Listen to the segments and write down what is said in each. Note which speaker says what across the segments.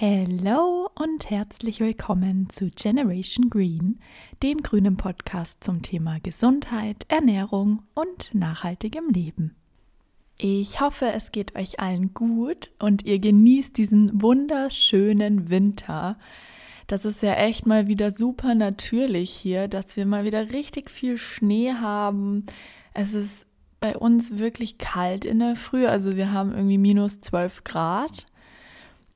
Speaker 1: Hallo und herzlich willkommen zu Generation Green, dem grünen Podcast zum Thema Gesundheit, Ernährung und nachhaltigem Leben. Ich hoffe, es geht euch allen gut und ihr genießt diesen wunderschönen Winter. Das ist ja echt mal wieder super natürlich hier, dass wir mal wieder richtig viel Schnee haben. Es ist bei uns wirklich kalt in der Früh, also wir haben irgendwie minus 12 Grad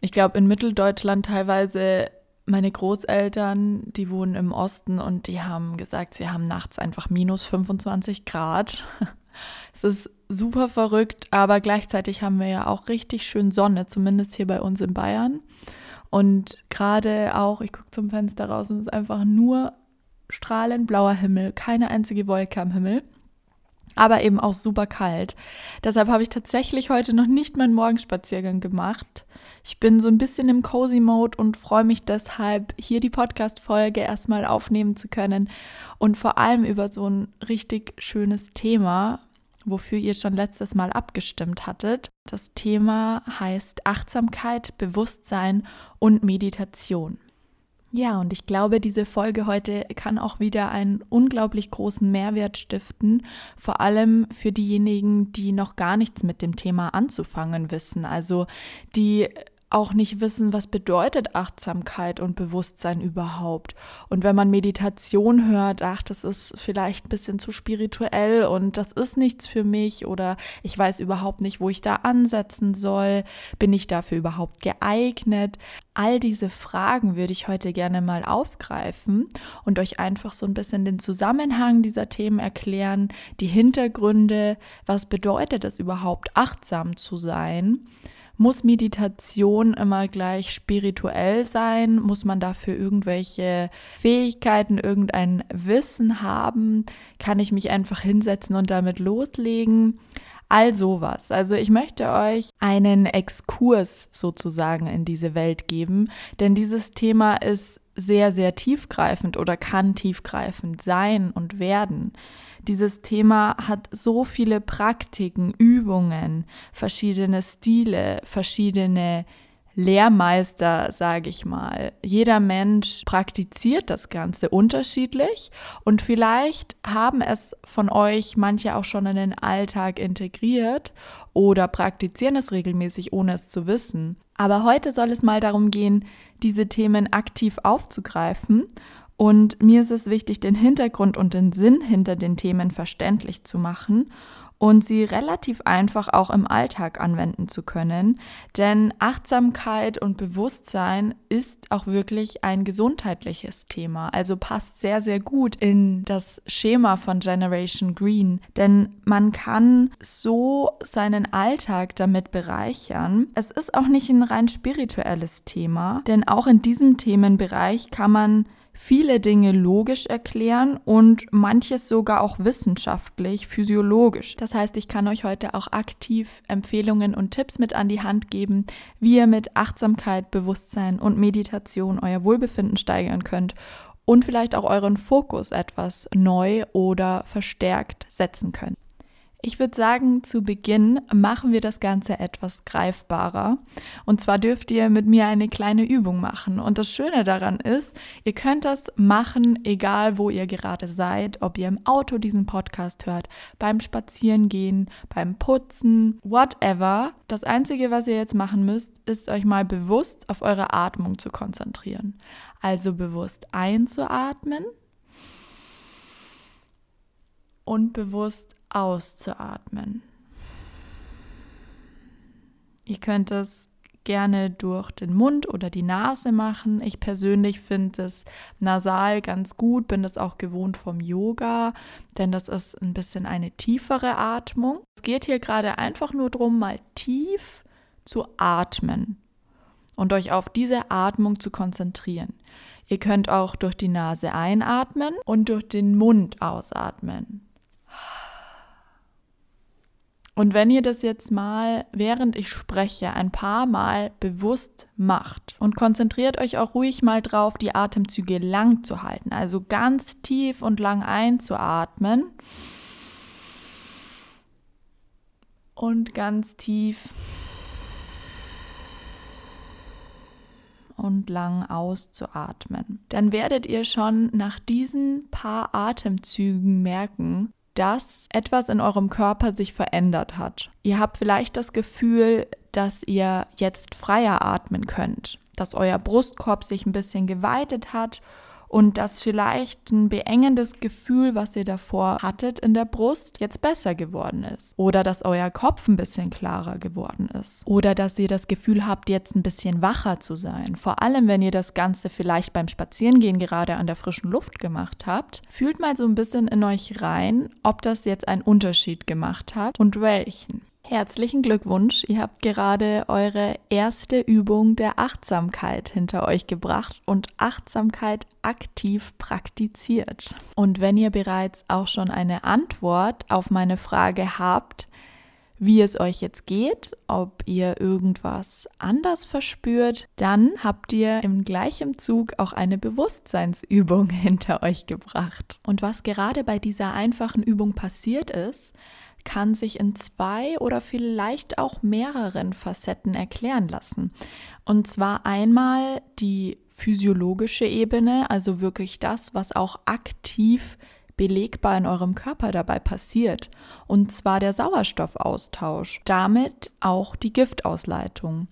Speaker 1: ich glaube, in Mitteldeutschland teilweise meine Großeltern, die wohnen im Osten und die haben gesagt, sie haben nachts einfach minus 25 Grad. Es ist super verrückt, aber gleichzeitig haben wir ja auch richtig schön Sonne, zumindest hier bei uns in Bayern. Und gerade auch, ich gucke zum Fenster raus und es ist einfach nur strahlend blauer Himmel, keine einzige Wolke am Himmel aber eben auch super kalt. Deshalb habe ich tatsächlich heute noch nicht meinen Morgenspaziergang gemacht. Ich bin so ein bisschen im Cozy Mode und freue mich deshalb, hier die Podcast-Folge erstmal aufnehmen zu können und vor allem über so ein richtig schönes Thema, wofür ihr schon letztes Mal abgestimmt hattet. Das Thema heißt Achtsamkeit, Bewusstsein und Meditation. Ja, und ich glaube, diese Folge heute kann auch wieder einen unglaublich großen Mehrwert stiften, vor allem für diejenigen, die noch gar nichts mit dem Thema anzufangen wissen, also die auch nicht wissen, was bedeutet Achtsamkeit und Bewusstsein überhaupt. Und wenn man Meditation hört, ach, das ist vielleicht ein bisschen zu spirituell und das ist nichts für mich oder ich weiß überhaupt nicht, wo ich da ansetzen soll, bin ich dafür überhaupt geeignet? All diese Fragen würde ich heute gerne mal aufgreifen und euch einfach so ein bisschen den Zusammenhang dieser Themen erklären, die Hintergründe, was bedeutet es überhaupt, achtsam zu sein muss Meditation immer gleich spirituell sein? Muss man dafür irgendwelche Fähigkeiten, irgendein Wissen haben? Kann ich mich einfach hinsetzen und damit loslegen? All sowas. Also ich möchte euch einen Exkurs sozusagen in diese Welt geben, denn dieses Thema ist sehr, sehr tiefgreifend oder kann tiefgreifend sein und werden. Dieses Thema hat so viele Praktiken, Übungen, verschiedene Stile, verschiedene Lehrmeister, sage ich mal. Jeder Mensch praktiziert das Ganze unterschiedlich und vielleicht haben es von euch manche auch schon in den Alltag integriert oder praktizieren es regelmäßig, ohne es zu wissen. Aber heute soll es mal darum gehen, diese Themen aktiv aufzugreifen und mir ist es wichtig, den Hintergrund und den Sinn hinter den Themen verständlich zu machen und sie relativ einfach auch im Alltag anwenden zu können. Denn Achtsamkeit und Bewusstsein ist auch wirklich ein gesundheitliches Thema. Also passt sehr, sehr gut in das Schema von Generation Green. Denn man kann so seinen Alltag damit bereichern. Es ist auch nicht ein rein spirituelles Thema, denn auch in diesem Themenbereich kann man viele Dinge logisch erklären und manches sogar auch wissenschaftlich, physiologisch. Das heißt, ich kann euch heute auch aktiv Empfehlungen und Tipps mit an die Hand geben, wie ihr mit Achtsamkeit, Bewusstsein und Meditation euer Wohlbefinden steigern könnt und vielleicht auch euren Fokus etwas neu oder verstärkt setzen könnt. Ich würde sagen, zu Beginn machen wir das Ganze etwas greifbarer. Und zwar dürft ihr mit mir eine kleine Übung machen. Und das Schöne daran ist, ihr könnt das machen, egal wo ihr gerade seid, ob ihr im Auto diesen Podcast hört, beim Spazierengehen, beim Putzen, whatever. Das Einzige, was ihr jetzt machen müsst, ist euch mal bewusst auf eure Atmung zu konzentrieren. Also bewusst einzuatmen und bewusst auszuatmen. Ihr könnt es gerne durch den Mund oder die Nase machen. Ich persönlich finde es nasal ganz gut, bin das auch gewohnt vom Yoga, denn das ist ein bisschen eine tiefere Atmung. Es geht hier gerade einfach nur darum, mal tief zu atmen und euch auf diese Atmung zu konzentrieren. Ihr könnt auch durch die Nase einatmen und durch den Mund ausatmen. Und wenn ihr das jetzt mal, während ich spreche, ein paar Mal bewusst macht und konzentriert euch auch ruhig mal drauf, die Atemzüge lang zu halten, also ganz tief und lang einzuatmen und ganz tief und lang auszuatmen. Dann werdet ihr schon nach diesen paar Atemzügen merken, dass etwas in eurem Körper sich verändert hat. Ihr habt vielleicht das Gefühl, dass ihr jetzt freier atmen könnt, dass euer Brustkorb sich ein bisschen geweitet hat und dass vielleicht ein beengendes Gefühl, was ihr davor hattet in der Brust, jetzt besser geworden ist. Oder dass euer Kopf ein bisschen klarer geworden ist. Oder dass ihr das Gefühl habt, jetzt ein bisschen wacher zu sein. Vor allem, wenn ihr das Ganze vielleicht beim Spazierengehen gerade an der frischen Luft gemacht habt. Fühlt mal so ein bisschen in euch rein, ob das jetzt einen Unterschied gemacht hat und welchen. Herzlichen Glückwunsch, ihr habt gerade eure erste Übung der Achtsamkeit hinter euch gebracht und Achtsamkeit aktiv praktiziert. Und wenn ihr bereits auch schon eine Antwort auf meine Frage habt, wie es euch jetzt geht, ob ihr irgendwas anders verspürt, dann habt ihr im gleichen Zug auch eine Bewusstseinsübung hinter euch gebracht. Und was gerade bei dieser einfachen Übung passiert ist, kann sich in zwei oder vielleicht auch mehreren Facetten erklären lassen. Und zwar einmal die physiologische Ebene, also wirklich das, was auch aktiv belegbar in eurem Körper dabei passiert, und zwar der Sauerstoffaustausch, damit auch die Giftausleitung.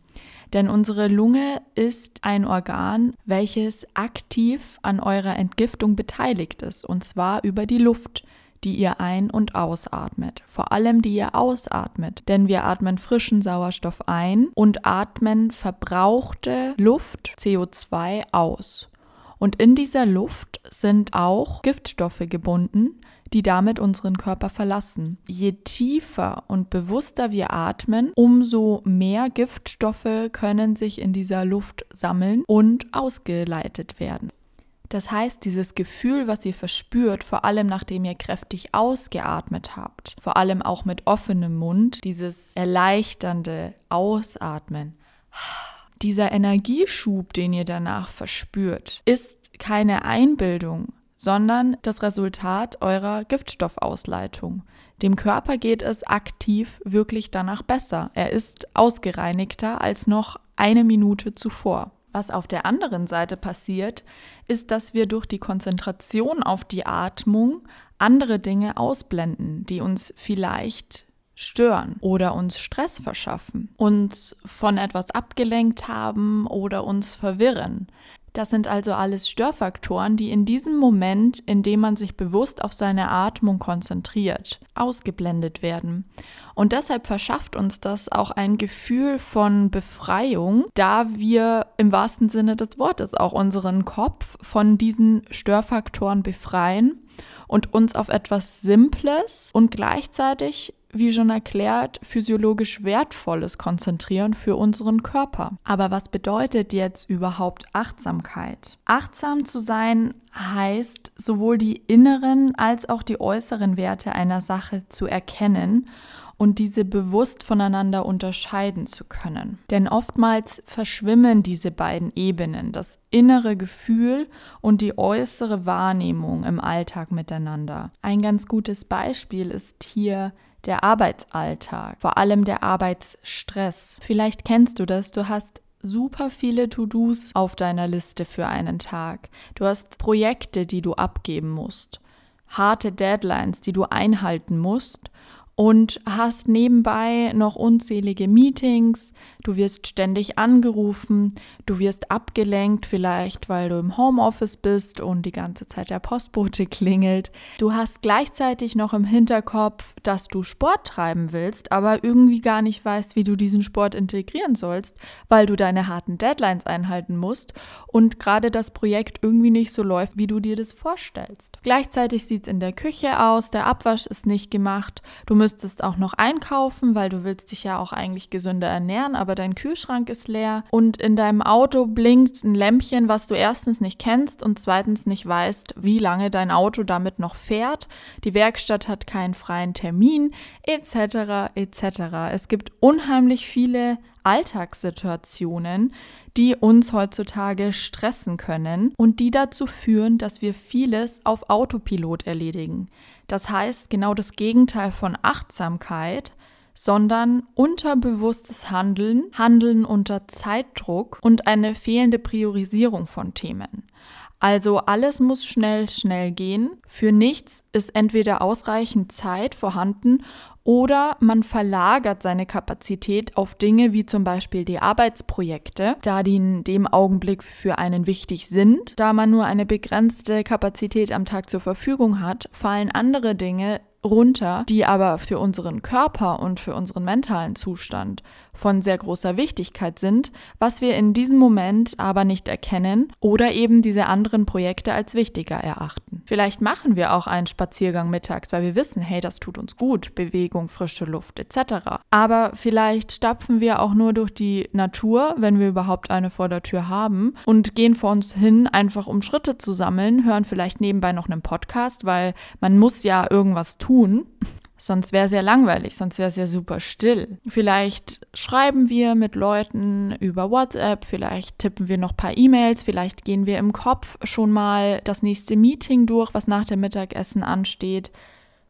Speaker 1: Denn unsere Lunge ist ein Organ, welches aktiv an eurer Entgiftung beteiligt ist, und zwar über die Luft die ihr ein- und ausatmet. Vor allem die ihr ausatmet, denn wir atmen frischen Sauerstoff ein und atmen verbrauchte Luft CO2 aus. Und in dieser Luft sind auch Giftstoffe gebunden, die damit unseren Körper verlassen. Je tiefer und bewusster wir atmen, umso mehr Giftstoffe können sich in dieser Luft sammeln und ausgeleitet werden. Das heißt, dieses Gefühl, was ihr verspürt, vor allem nachdem ihr kräftig ausgeatmet habt, vor allem auch mit offenem Mund, dieses erleichternde Ausatmen, dieser Energieschub, den ihr danach verspürt, ist keine Einbildung, sondern das Resultat eurer Giftstoffausleitung. Dem Körper geht es aktiv wirklich danach besser. Er ist ausgereinigter als noch eine Minute zuvor. Was auf der anderen Seite passiert, ist, dass wir durch die Konzentration auf die Atmung andere Dinge ausblenden, die uns vielleicht stören oder uns Stress verschaffen, uns von etwas abgelenkt haben oder uns verwirren. Das sind also alles Störfaktoren, die in diesem Moment, in dem man sich bewusst auf seine Atmung konzentriert, ausgeblendet werden. Und deshalb verschafft uns das auch ein Gefühl von Befreiung, da wir im wahrsten Sinne des Wortes auch unseren Kopf von diesen Störfaktoren befreien und uns auf etwas Simples und gleichzeitig wie schon erklärt, physiologisch Wertvolles konzentrieren für unseren Körper. Aber was bedeutet jetzt überhaupt Achtsamkeit? Achtsam zu sein heißt, sowohl die inneren als auch die äußeren Werte einer Sache zu erkennen und diese bewusst voneinander unterscheiden zu können. Denn oftmals verschwimmen diese beiden Ebenen, das innere Gefühl und die äußere Wahrnehmung im Alltag miteinander. Ein ganz gutes Beispiel ist hier der Arbeitsalltag, vor allem der Arbeitsstress. Vielleicht kennst du das, du hast super viele To-Dos auf deiner Liste für einen Tag. Du hast Projekte, die du abgeben musst, harte Deadlines, die du einhalten musst und hast nebenbei noch unzählige Meetings, du wirst ständig angerufen, du wirst abgelenkt, vielleicht weil du im Homeoffice bist und die ganze Zeit der Postbote klingelt. Du hast gleichzeitig noch im Hinterkopf, dass du Sport treiben willst, aber irgendwie gar nicht weißt, wie du diesen Sport integrieren sollst, weil du deine harten Deadlines einhalten musst und gerade das Projekt irgendwie nicht so läuft, wie du dir das vorstellst. Gleichzeitig sieht es in der Küche aus, der Abwasch ist nicht gemacht, du müsstest auch noch einkaufen, weil du willst dich ja auch eigentlich gesünder ernähren, aber dein Kühlschrank ist leer und in deinem Auto blinkt ein Lämpchen, was du erstens nicht kennst und zweitens nicht weißt, wie lange dein Auto damit noch fährt. Die Werkstatt hat keinen freien Termin, etc. etc. Es gibt unheimlich viele Alltagssituationen, die uns heutzutage stressen können und die dazu führen, dass wir vieles auf Autopilot erledigen. Das heißt, genau das Gegenteil von Achtsamkeit, sondern unterbewusstes Handeln, Handeln unter Zeitdruck und eine fehlende Priorisierung von Themen. Also alles muss schnell, schnell gehen. Für nichts ist entweder ausreichend Zeit vorhanden oder man verlagert seine Kapazität auf Dinge wie zum Beispiel die Arbeitsprojekte, da die in dem Augenblick für einen wichtig sind. Da man nur eine begrenzte Kapazität am Tag zur Verfügung hat, fallen andere Dinge runter, die aber für unseren Körper und für unseren mentalen Zustand von sehr großer Wichtigkeit sind, was wir in diesem Moment aber nicht erkennen oder eben diese anderen Projekte als wichtiger erachten. Vielleicht machen wir auch einen Spaziergang mittags, weil wir wissen, hey, das tut uns gut, Bewegung, frische Luft etc. Aber vielleicht stapfen wir auch nur durch die Natur, wenn wir überhaupt eine vor der Tür haben und gehen vor uns hin, einfach um Schritte zu sammeln, hören vielleicht nebenbei noch einen Podcast, weil man muss ja irgendwas tun. Sonst wäre es ja langweilig, sonst wäre es ja super still. Vielleicht schreiben wir mit Leuten über WhatsApp, vielleicht tippen wir noch ein paar E-Mails, vielleicht gehen wir im Kopf schon mal das nächste Meeting durch, was nach dem Mittagessen ansteht.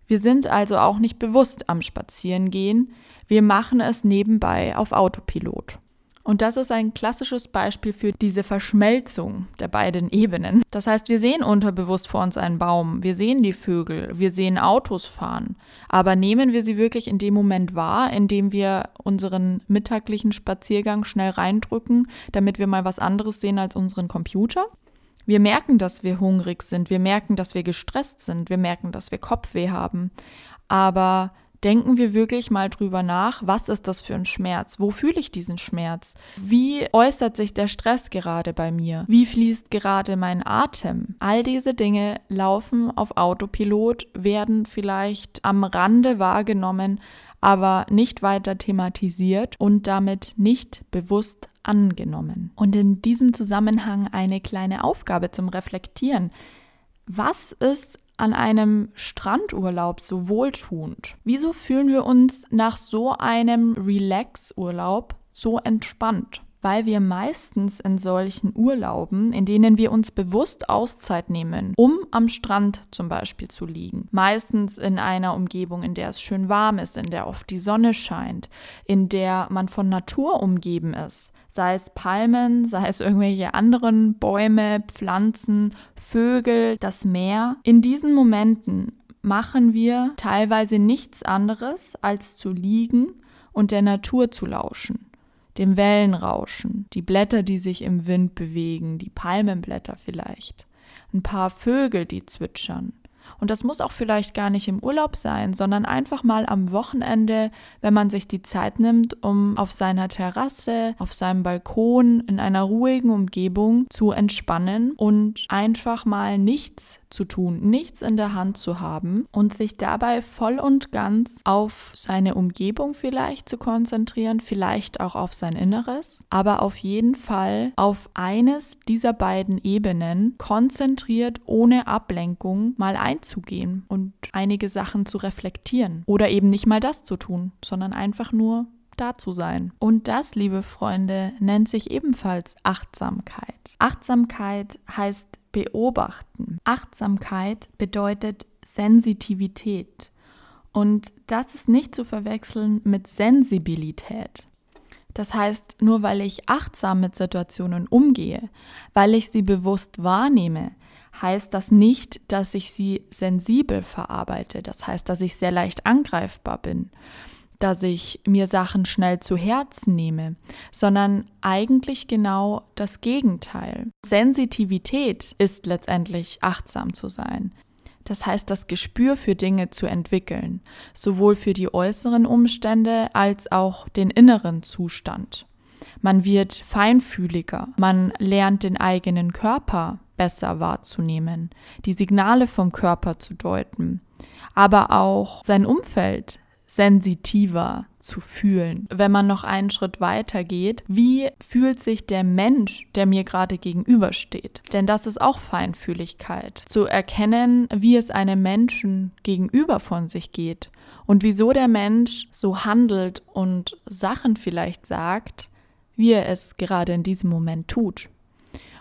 Speaker 1: Wir sind also auch nicht bewusst am Spazierengehen, wir machen es nebenbei auf Autopilot. Und das ist ein klassisches Beispiel für diese Verschmelzung der beiden Ebenen. Das heißt, wir sehen unterbewusst vor uns einen Baum, wir sehen die Vögel, wir sehen Autos fahren, aber nehmen wir sie wirklich in dem Moment wahr, in dem wir unseren mittaglichen Spaziergang schnell reindrücken, damit wir mal was anderes sehen als unseren Computer? Wir merken, dass wir hungrig sind, wir merken, dass wir gestresst sind, wir merken, dass wir Kopfweh haben, aber denken wir wirklich mal drüber nach, was ist das für ein Schmerz? Wo fühle ich diesen Schmerz? Wie äußert sich der Stress gerade bei mir? Wie fließt gerade mein Atem? All diese Dinge laufen auf Autopilot, werden vielleicht am Rande wahrgenommen, aber nicht weiter thematisiert und damit nicht bewusst angenommen. Und in diesem Zusammenhang eine kleine Aufgabe zum Reflektieren. Was ist an einem Strandurlaub so wohltuend? Wieso fühlen wir uns nach so einem Relax-Urlaub so entspannt? Weil wir meistens in solchen Urlauben, in denen wir uns bewusst Auszeit nehmen, um am Strand zum Beispiel zu liegen, meistens in einer Umgebung, in der es schön warm ist, in der oft die Sonne scheint, in der man von Natur umgeben ist, sei es Palmen, sei es irgendwelche anderen Bäume, Pflanzen, Vögel, das Meer. In diesen Momenten machen wir teilweise nichts anderes, als zu liegen und der Natur zu lauschen dem Wellenrauschen, die Blätter, die sich im Wind bewegen, die Palmenblätter vielleicht, ein paar Vögel, die zwitschern, und das muss auch vielleicht gar nicht im Urlaub sein, sondern einfach mal am Wochenende, wenn man sich die Zeit nimmt, um auf seiner Terrasse, auf seinem Balkon in einer ruhigen Umgebung zu entspannen und einfach mal nichts zu tun, nichts in der Hand zu haben und sich dabei voll und ganz auf seine Umgebung vielleicht zu konzentrieren, vielleicht auch auf sein Inneres, aber auf jeden Fall auf eines dieser beiden Ebenen konzentriert ohne Ablenkung mal einzugehen und einige Sachen zu reflektieren oder eben nicht mal das zu tun, sondern einfach nur da zu sein. Und das, liebe Freunde, nennt sich ebenfalls Achtsamkeit. Achtsamkeit heißt beobachten. Achtsamkeit bedeutet Sensitivität. Und das ist nicht zu verwechseln mit Sensibilität. Das heißt, nur weil ich achtsam mit Situationen umgehe, weil ich sie bewusst wahrnehme, heißt das nicht, dass ich sie sensibel verarbeite. Das heißt, dass ich sehr leicht angreifbar bin, dass ich mir Sachen schnell zu Herzen nehme, sondern eigentlich genau das Gegenteil. Sensitivität ist letztendlich achtsam zu sein. Das heißt, das Gespür für Dinge zu entwickeln, sowohl für die äußeren Umstände als auch den inneren Zustand. Man wird feinfühliger, man lernt den eigenen Körper besser wahrzunehmen, die Signale vom Körper zu deuten, aber auch sein Umfeld sensitiver zu fühlen. Wenn man noch einen Schritt weiter geht, wie fühlt sich der Mensch, der mir gerade gegenübersteht? Denn das ist auch Feinfühligkeit. Zu erkennen, wie es einem Menschen gegenüber von sich geht und wieso der Mensch so handelt und Sachen vielleicht sagt, wie er es gerade in diesem Moment tut.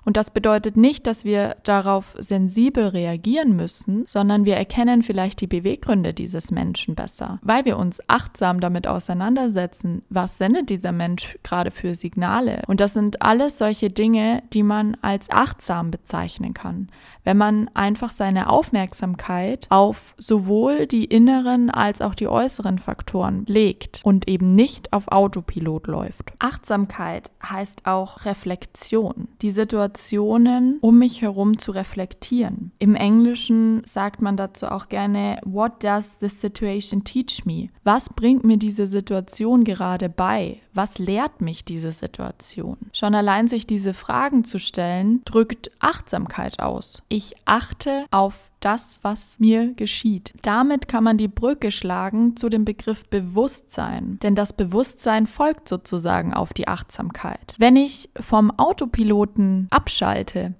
Speaker 1: Und das bedeutet nicht, dass wir darauf sensibel reagieren müssen, sondern wir erkennen vielleicht die Beweggründe dieses Menschen besser, weil wir uns achtsam damit auseinandersetzen, was sendet dieser Mensch gerade für Signale. Und das sind alles solche Dinge, die man als achtsam bezeichnen kann, wenn man einfach seine Aufmerksamkeit auf sowohl die inneren als auch die äußeren Faktoren legt und eben nicht auf Autopilot läuft. Achtsamkeit heißt auch Reflexion, die Situationen um mich herum zu reflektieren. Im Englischen sagt man dazu auch gerne, What does this situation teach me? Was bringt mir diese Situation gerade bei? Was lehrt mich diese Situation? Schon allein sich diese Fragen zu stellen, drückt Achtsamkeit aus. Ich achte auf das, was mir geschieht. Damit kann man die Brücke schlagen zu dem Begriff Bewusstsein, denn das Bewusstsein folgt sozusagen auf die Achtsamkeit. Wenn ich vom Autopiloten abschalte,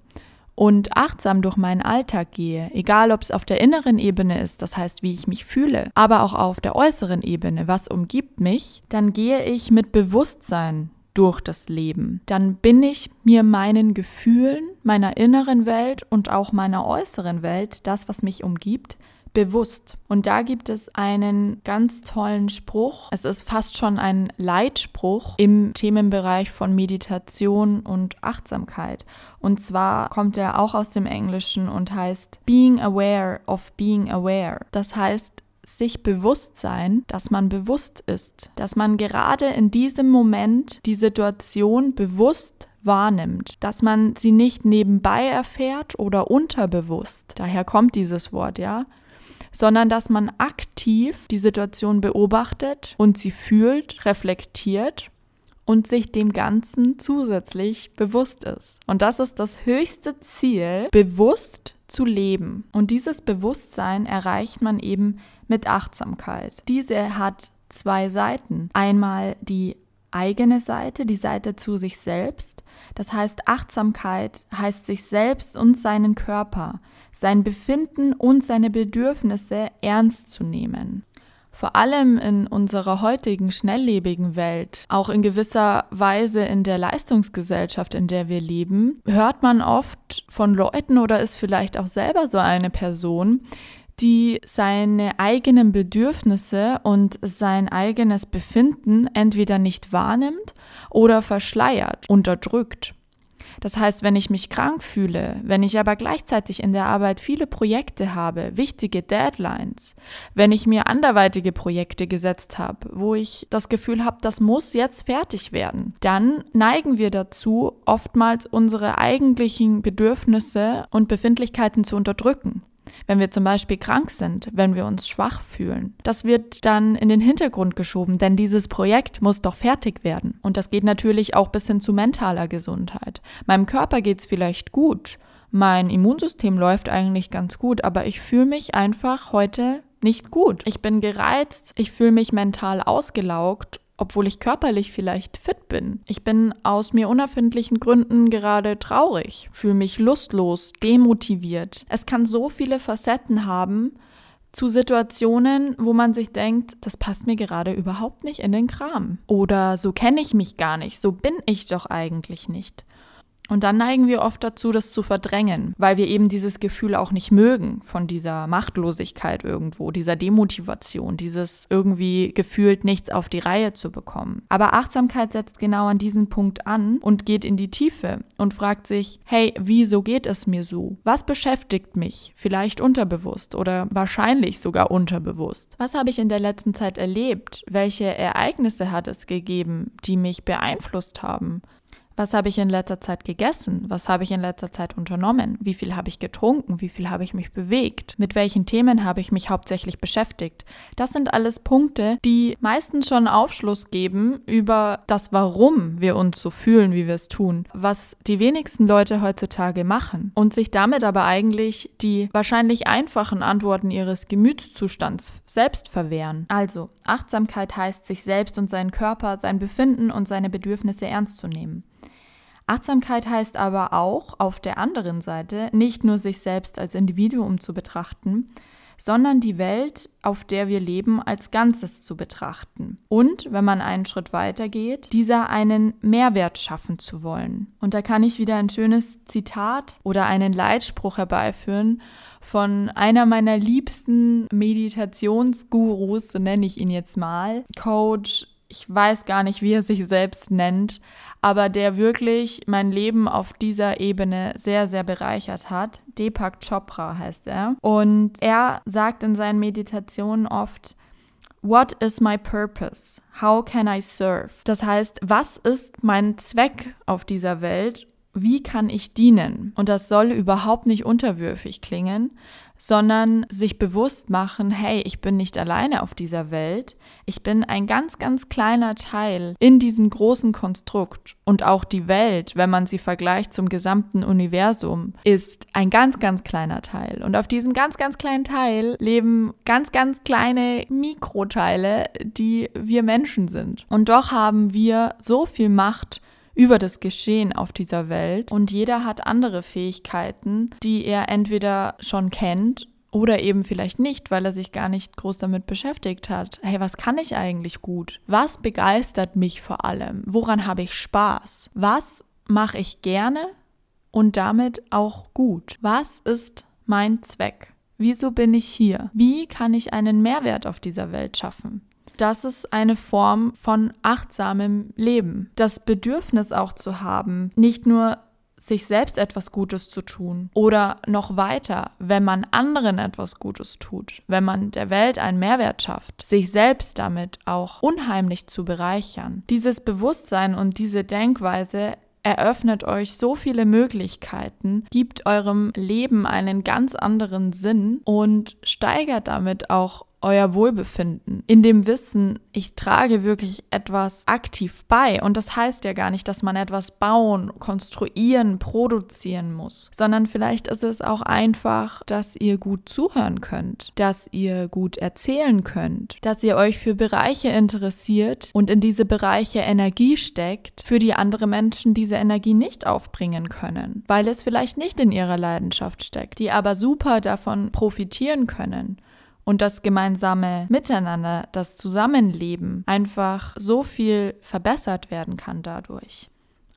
Speaker 1: und achtsam durch meinen Alltag gehe, egal ob es auf der inneren Ebene ist, das heißt, wie ich mich fühle, aber auch auf der äußeren Ebene, was umgibt mich, dann gehe ich mit Bewusstsein durch das Leben. Dann bin ich mir meinen Gefühlen, meiner inneren Welt und auch meiner äußeren Welt, das, was mich umgibt, bewusst. Und da gibt es einen ganz tollen Spruch. Es ist fast schon ein Leitspruch im Themenbereich von Meditation und Achtsamkeit. Und zwar kommt er auch aus dem Englischen und heißt Being aware of being aware. Das heißt, sich bewusst sein, dass man bewusst ist, dass man gerade in diesem Moment die Situation bewusst wahrnimmt, dass man sie nicht nebenbei erfährt oder unterbewusst. Daher kommt dieses Wort, ja, sondern dass man aktiv die Situation beobachtet und sie fühlt, reflektiert und sich dem Ganzen zusätzlich bewusst ist. Und das ist das höchste Ziel, bewusst zu leben. Und dieses Bewusstsein erreicht man eben mit Achtsamkeit. Diese hat zwei Seiten. Einmal die eigene Seite, die Seite zu sich selbst. Das heißt, Achtsamkeit heißt sich selbst und seinen Körper, sein Befinden und seine Bedürfnisse ernst zu nehmen. Vor allem in unserer heutigen schnelllebigen Welt, auch in gewisser Weise in der Leistungsgesellschaft, in der wir leben, hört man oft von Leuten oder ist vielleicht auch selber so eine Person, die seine eigenen Bedürfnisse und sein eigenes Befinden entweder nicht wahrnimmt oder verschleiert, unterdrückt. Das heißt, wenn ich mich krank fühle, wenn ich aber gleichzeitig in der Arbeit viele Projekte habe, wichtige Deadlines, wenn ich mir anderweitige Projekte gesetzt habe, wo ich das Gefühl habe, das muss jetzt fertig werden, dann neigen wir dazu, oftmals unsere eigentlichen Bedürfnisse und Befindlichkeiten zu unterdrücken wenn wir zum Beispiel krank sind, wenn wir uns schwach fühlen. Das wird dann in den Hintergrund geschoben, denn dieses Projekt muss doch fertig werden. Und das geht natürlich auch bis hin zu mentaler Gesundheit. Meinem Körper geht es vielleicht gut, mein Immunsystem läuft eigentlich ganz gut, aber ich fühle mich einfach heute nicht gut. Ich bin gereizt, ich fühle mich mental ausgelaugt obwohl ich körperlich vielleicht fit bin. Ich bin aus mir unerfindlichen Gründen gerade traurig, fühle mich lustlos, demotiviert. Es kann so viele Facetten haben zu Situationen, wo man sich denkt, das passt mir gerade überhaupt nicht in den Kram. Oder so kenne ich mich gar nicht, so bin ich doch eigentlich nicht. Und dann neigen wir oft dazu, das zu verdrängen, weil wir eben dieses Gefühl auch nicht mögen von dieser Machtlosigkeit irgendwo, dieser Demotivation, dieses irgendwie gefühlt nichts auf die Reihe zu bekommen. Aber Achtsamkeit setzt genau an diesen Punkt an und geht in die Tiefe und fragt sich, hey, wieso geht es mir so? Was beschäftigt mich? Vielleicht unterbewusst oder wahrscheinlich sogar unterbewusst. Was habe ich in der letzten Zeit erlebt? Welche Ereignisse hat es gegeben, die mich beeinflusst haben? Was habe ich in letzter Zeit gegessen? Was habe ich in letzter Zeit unternommen? Wie viel habe ich getrunken? Wie viel habe ich mich bewegt? Mit welchen Themen habe ich mich hauptsächlich beschäftigt? Das sind alles Punkte, die meistens schon Aufschluss geben über das, warum wir uns so fühlen, wie wir es tun. Was die wenigsten Leute heutzutage machen und sich damit aber eigentlich die wahrscheinlich einfachen Antworten ihres Gemütszustands selbst verwehren. Also, Achtsamkeit heißt, sich selbst und seinen Körper, sein Befinden und seine Bedürfnisse ernst zu nehmen. Achtsamkeit heißt aber auch auf der anderen Seite nicht nur sich selbst als Individuum zu betrachten, sondern die Welt, auf der wir leben, als Ganzes zu betrachten. Und, wenn man einen Schritt weiter geht, dieser einen Mehrwert schaffen zu wollen. Und da kann ich wieder ein schönes Zitat oder einen Leitspruch herbeiführen von einer meiner liebsten Meditationsgurus, so nenne ich ihn jetzt mal, Coach ich weiß gar nicht, wie er sich selbst nennt, aber der wirklich mein Leben auf dieser Ebene sehr, sehr bereichert hat. Deepak Chopra heißt er. Und er sagt in seinen Meditationen oft, What is my purpose? How can I serve? Das heißt, was ist mein Zweck auf dieser Welt? Wie kann ich dienen? Und das soll überhaupt nicht unterwürfig klingen, sondern sich bewusst machen, hey, ich bin nicht alleine auf dieser Welt, ich bin ein ganz, ganz kleiner Teil in diesem großen Konstrukt und auch die Welt, wenn man sie vergleicht zum gesamten Universum, ist ein ganz, ganz kleiner Teil. Und auf diesem ganz, ganz kleinen Teil leben ganz, ganz kleine Mikroteile, die wir Menschen sind. Und doch haben wir so viel Macht, über das Geschehen auf dieser Welt und jeder hat andere Fähigkeiten, die er entweder schon kennt oder eben vielleicht nicht, weil er sich gar nicht groß damit beschäftigt hat. Hey, was kann ich eigentlich gut? Was begeistert mich vor allem? Woran habe ich Spaß? Was mache ich gerne und damit auch gut? Was ist mein Zweck? Wieso bin ich hier? Wie kann ich einen Mehrwert auf dieser Welt schaffen? Das ist eine Form von achtsamem Leben. Das Bedürfnis auch zu haben, nicht nur sich selbst etwas Gutes zu tun oder noch weiter, wenn man anderen etwas Gutes tut, wenn man der Welt einen Mehrwert schafft, sich selbst damit auch unheimlich zu bereichern. Dieses Bewusstsein und diese Denkweise eröffnet euch so viele Möglichkeiten, gibt eurem Leben einen ganz anderen Sinn und steigert damit auch euer Wohlbefinden, in dem Wissen, ich trage wirklich etwas aktiv bei. Und das heißt ja gar nicht, dass man etwas bauen, konstruieren, produzieren muss, sondern vielleicht ist es auch einfach, dass ihr gut zuhören könnt, dass ihr gut erzählen könnt, dass ihr euch für Bereiche interessiert und in diese Bereiche Energie steckt, für die andere Menschen diese Energie nicht aufbringen können, weil es vielleicht nicht in ihrer Leidenschaft steckt, die aber super davon profitieren können und das gemeinsame Miteinander, das Zusammenleben einfach so viel verbessert werden kann dadurch.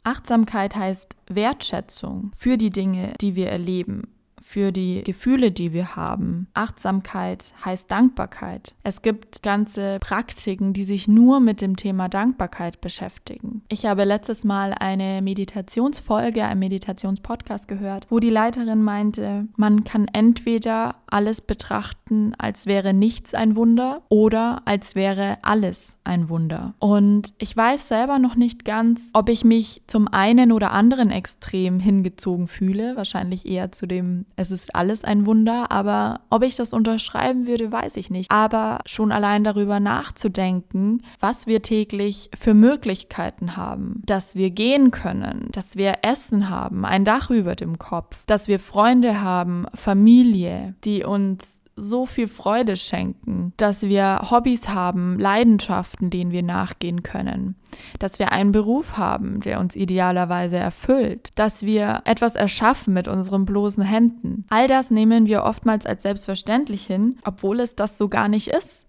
Speaker 1: Achtsamkeit heißt Wertschätzung für die Dinge, die wir erleben, für die Gefühle, die wir haben. Achtsamkeit heißt Dankbarkeit. Es gibt ganze Praktiken, die sich nur mit dem Thema Dankbarkeit beschäftigen. Ich habe letztes Mal eine Meditationsfolge, einen Meditationspodcast gehört, wo die Leiterin meinte, man kann entweder alles betrachten, als wäre nichts ein Wunder oder als wäre alles ein Wunder. Und ich weiß selber noch nicht ganz, ob ich mich zum einen oder anderen Extrem hingezogen fühle, wahrscheinlich eher zu dem es ist alles ein Wunder, aber ob ich das unterschreiben würde, weiß ich nicht. Aber schon allein darüber nachzudenken, was wir täglich für Möglichkeiten haben, dass wir gehen können, dass wir Essen haben, ein Dach über dem Kopf, dass wir Freunde haben, Familie, die uns so viel Freude schenken, dass wir Hobbys haben, Leidenschaften, denen wir nachgehen können, dass wir einen Beruf haben, der uns idealerweise erfüllt, dass wir etwas erschaffen mit unseren bloßen Händen. All das nehmen wir oftmals als selbstverständlich hin, obwohl es das so gar nicht ist.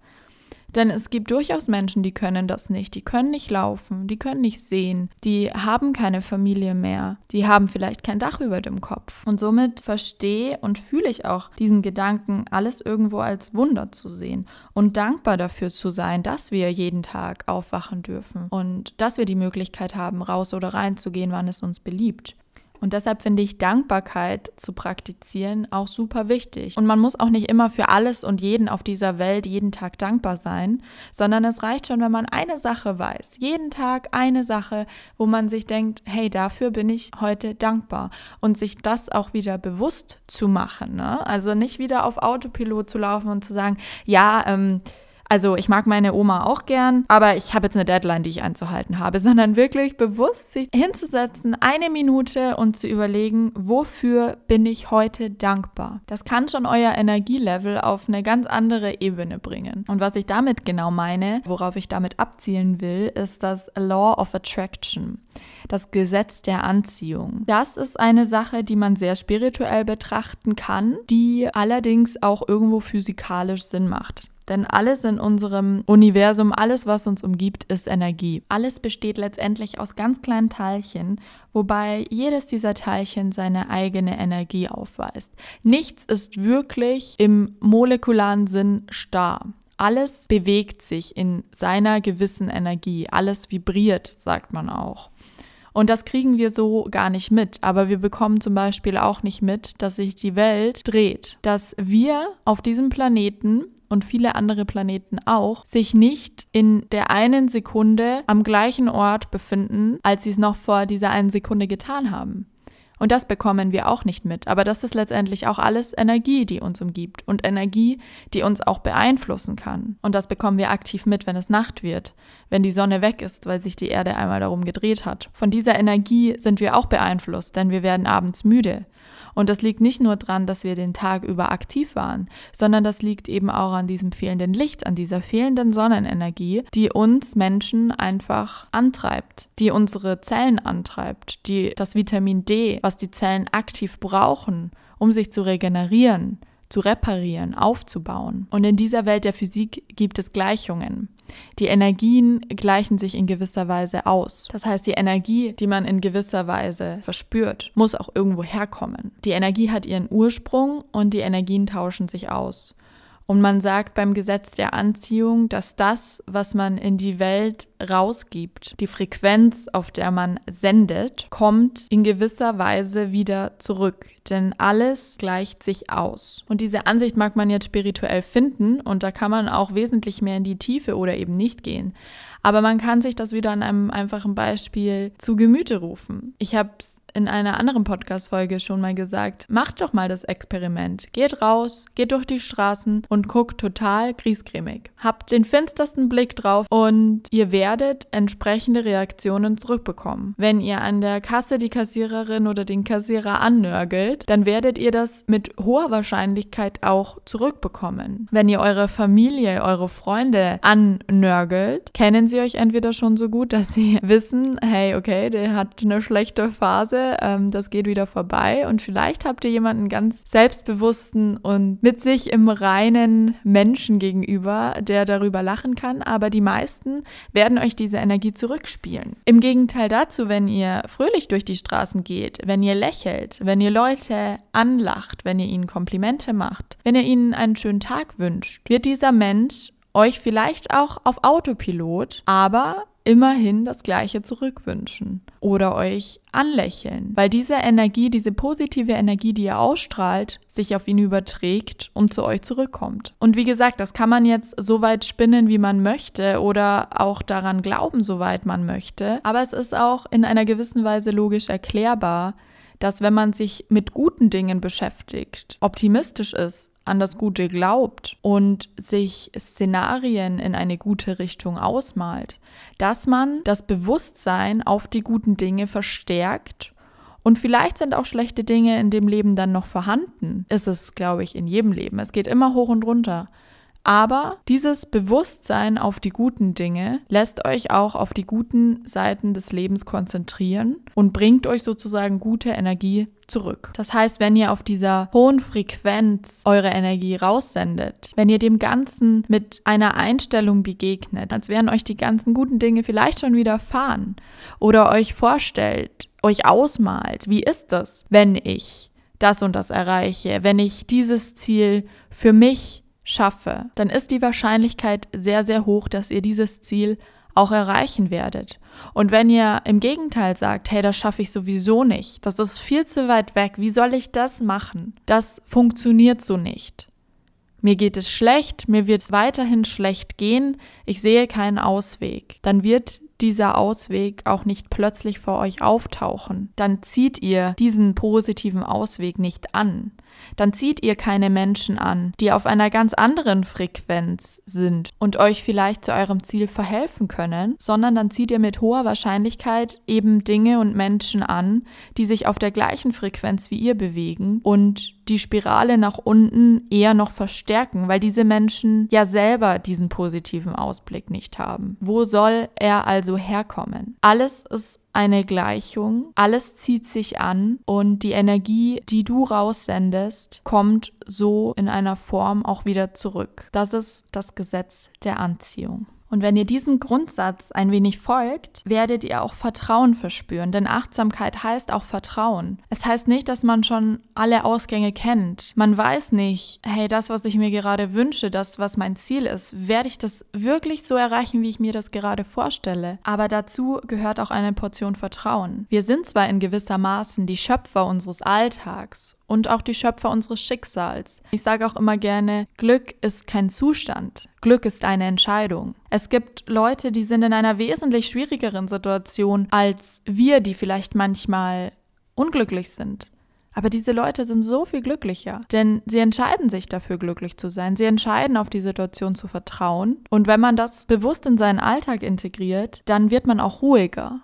Speaker 1: Denn es gibt durchaus Menschen, die können das nicht. Die können nicht laufen, die können nicht sehen, die haben keine Familie mehr, die haben vielleicht kein Dach über dem Kopf. Und somit verstehe und fühle ich auch diesen Gedanken, alles irgendwo als Wunder zu sehen und dankbar dafür zu sein, dass wir jeden Tag aufwachen dürfen und dass wir die Möglichkeit haben, raus oder rein zu gehen, wann es uns beliebt. Und deshalb finde ich Dankbarkeit zu praktizieren auch super wichtig. Und man muss auch nicht immer für alles und jeden auf dieser Welt jeden Tag dankbar sein, sondern es reicht schon, wenn man eine Sache weiß. Jeden Tag eine Sache, wo man sich denkt, hey, dafür bin ich heute dankbar. Und sich das auch wieder bewusst zu machen. Ne? Also nicht wieder auf Autopilot zu laufen und zu sagen, ja, ähm, Also ich mag meine Oma auch gern, aber ich habe jetzt eine Deadline, die ich einzuhalten habe, sondern wirklich bewusst sich hinzusetzen, eine Minute und zu überlegen, wofür bin ich heute dankbar. Das kann schon euer Energielevel auf eine ganz andere Ebene bringen. Und was ich damit genau meine, worauf ich damit abzielen will, ist das Law of Attraction das Gesetz der Anziehung. Das ist eine Sache, die man sehr spirituell betrachten kann, die allerdings auch irgendwo physikalisch Sinn macht. Denn alles in unserem Universum, alles, was uns umgibt, ist Energie. Alles besteht letztendlich aus ganz kleinen Teilchen, wobei jedes dieser Teilchen seine eigene Energie aufweist. Nichts ist wirklich im molekularen Sinn starr. Alles bewegt sich in seiner gewissen Energie. Alles vibriert, sagt man auch. Und das kriegen wir so gar nicht mit. Aber wir bekommen zum Beispiel auch nicht mit, dass sich die Welt dreht. Dass wir auf diesem Planeten und viele andere Planeten auch, sich nicht in der einen Sekunde am gleichen Ort befinden, als sie es noch vor dieser einen Sekunde getan haben. Und das bekommen wir auch nicht mit. Aber das ist letztendlich auch alles Energie, die uns umgibt und Energie, die uns auch beeinflussen kann. Und das bekommen wir aktiv mit, wenn es Nacht wird, wenn die Sonne weg ist, weil sich die Erde einmal darum gedreht hat. Von dieser Energie sind wir auch beeinflusst, denn wir werden abends müde. Und das liegt nicht nur daran, dass wir den Tag über aktiv waren, sondern das liegt eben auch an diesem fehlenden Licht, an dieser fehlenden Sonnenenergie, die uns Menschen einfach antreibt, die unsere Zellen antreibt, die das Vitamin D, was die Zellen aktiv brauchen, um sich zu regenerieren, zu reparieren, aufzubauen. Und in dieser Welt der Physik gibt es Gleichungen. Die Energien gleichen sich in gewisser Weise aus. Das heißt, die Energie, die man in gewisser Weise verspürt, muss auch irgendwo herkommen. Die Energie hat ihren Ursprung und die Energien tauschen sich aus. Und man sagt beim Gesetz der Anziehung, dass das, was man in die Welt rausgibt, die Frequenz, auf der man sendet, kommt in gewisser Weise wieder zurück. Denn alles gleicht sich aus. Und diese Ansicht mag man jetzt spirituell finden und da kann man auch wesentlich mehr in die Tiefe oder eben nicht gehen. Aber man kann sich das wieder an einem einfachen Beispiel zu Gemüte rufen. Ich habe es in einer anderen Podcast-Folge schon mal gesagt, macht doch mal das Experiment. Geht raus, geht durch die Straßen und guckt total griesgrämig. Habt den finstersten Blick drauf und ihr werdet entsprechende Reaktionen zurückbekommen. Wenn ihr an der Kasse die Kassiererin oder den Kassierer annörgelt, dann werdet ihr das mit hoher Wahrscheinlichkeit auch zurückbekommen. Wenn ihr eure Familie, eure Freunde annörgelt, kennen sie euch entweder schon so gut, dass sie wissen, hey, okay, der hat eine schlechte Phase, ähm, das geht wieder vorbei und vielleicht habt ihr jemanden ganz selbstbewussten und mit sich im reinen Menschen gegenüber, der darüber lachen kann, aber die meisten werden euch diese Energie zurückspielen. Im Gegenteil dazu, wenn ihr fröhlich durch die Straßen geht, wenn ihr lächelt, wenn ihr Leute anlacht, wenn ihr ihnen Komplimente macht, wenn ihr ihnen einen schönen Tag wünscht, wird dieser Mensch euch vielleicht auch auf Autopilot, aber immerhin das Gleiche zurückwünschen oder euch anlächeln, weil diese Energie, diese positive Energie, die ihr ausstrahlt, sich auf ihn überträgt und zu euch zurückkommt. Und wie gesagt, das kann man jetzt so weit spinnen, wie man möchte oder auch daran glauben, soweit man möchte, aber es ist auch in einer gewissen Weise logisch erklärbar, dass wenn man sich mit guten Dingen beschäftigt, optimistisch ist, an das Gute glaubt und sich Szenarien in eine gute Richtung ausmalt, dass man das Bewusstsein auf die guten Dinge verstärkt und vielleicht sind auch schlechte Dinge in dem Leben dann noch vorhanden. Ist es, glaube ich, in jedem Leben. Es geht immer hoch und runter. Aber dieses Bewusstsein auf die guten Dinge lässt euch auch auf die guten Seiten des Lebens konzentrieren und bringt euch sozusagen gute Energie zurück. Das heißt, wenn ihr auf dieser hohen Frequenz eure Energie raussendet, wenn ihr dem Ganzen mit einer Einstellung begegnet, als wären euch die ganzen guten Dinge vielleicht schon widerfahren oder euch vorstellt, euch ausmalt, wie ist das, wenn ich das und das erreiche, wenn ich dieses Ziel für mich schaffe, dann ist die Wahrscheinlichkeit sehr, sehr hoch, dass ihr dieses Ziel auch erreichen werdet. Und wenn ihr im Gegenteil sagt, hey, das schaffe ich sowieso nicht, das ist viel zu weit weg, wie soll ich das machen? Das funktioniert so nicht. Mir geht es schlecht, mir wird weiterhin schlecht gehen, ich sehe keinen Ausweg. Dann wird dieser Ausweg auch nicht plötzlich vor euch auftauchen. Dann zieht ihr diesen positiven Ausweg nicht an dann zieht ihr keine Menschen an, die auf einer ganz anderen Frequenz sind und euch vielleicht zu eurem Ziel verhelfen können, sondern dann zieht ihr mit hoher Wahrscheinlichkeit eben Dinge und Menschen an, die sich auf der gleichen Frequenz wie ihr bewegen und die Spirale nach unten eher noch verstärken, weil diese Menschen ja selber diesen positiven Ausblick nicht haben. Wo soll er also herkommen? Alles ist eine Gleichung, alles zieht sich an und die Energie, die du raussendest, kommt so in einer Form auch wieder zurück. Das ist das Gesetz der Anziehung. Und wenn ihr diesem Grundsatz ein wenig folgt, werdet ihr auch Vertrauen verspüren, denn Achtsamkeit heißt auch Vertrauen. Es heißt nicht, dass man schon alle Ausgänge kennt. Man weiß nicht, hey, das, was ich mir gerade wünsche, das, was mein Ziel ist, werde ich das wirklich so erreichen, wie ich mir das gerade vorstelle. Aber dazu gehört auch eine Portion Vertrauen. Wir sind zwar in gewisser Maßen die Schöpfer unseres Alltags und auch die Schöpfer unseres Schicksals. Ich sage auch immer gerne, Glück ist kein Zustand. Glück ist eine Entscheidung. Es gibt Leute, die sind in einer wesentlich schwierigeren Situation als wir, die vielleicht manchmal unglücklich sind. Aber diese Leute sind so viel glücklicher, denn sie entscheiden sich dafür, glücklich zu sein. Sie entscheiden, auf die Situation zu vertrauen. Und wenn man das bewusst in seinen Alltag integriert, dann wird man auch ruhiger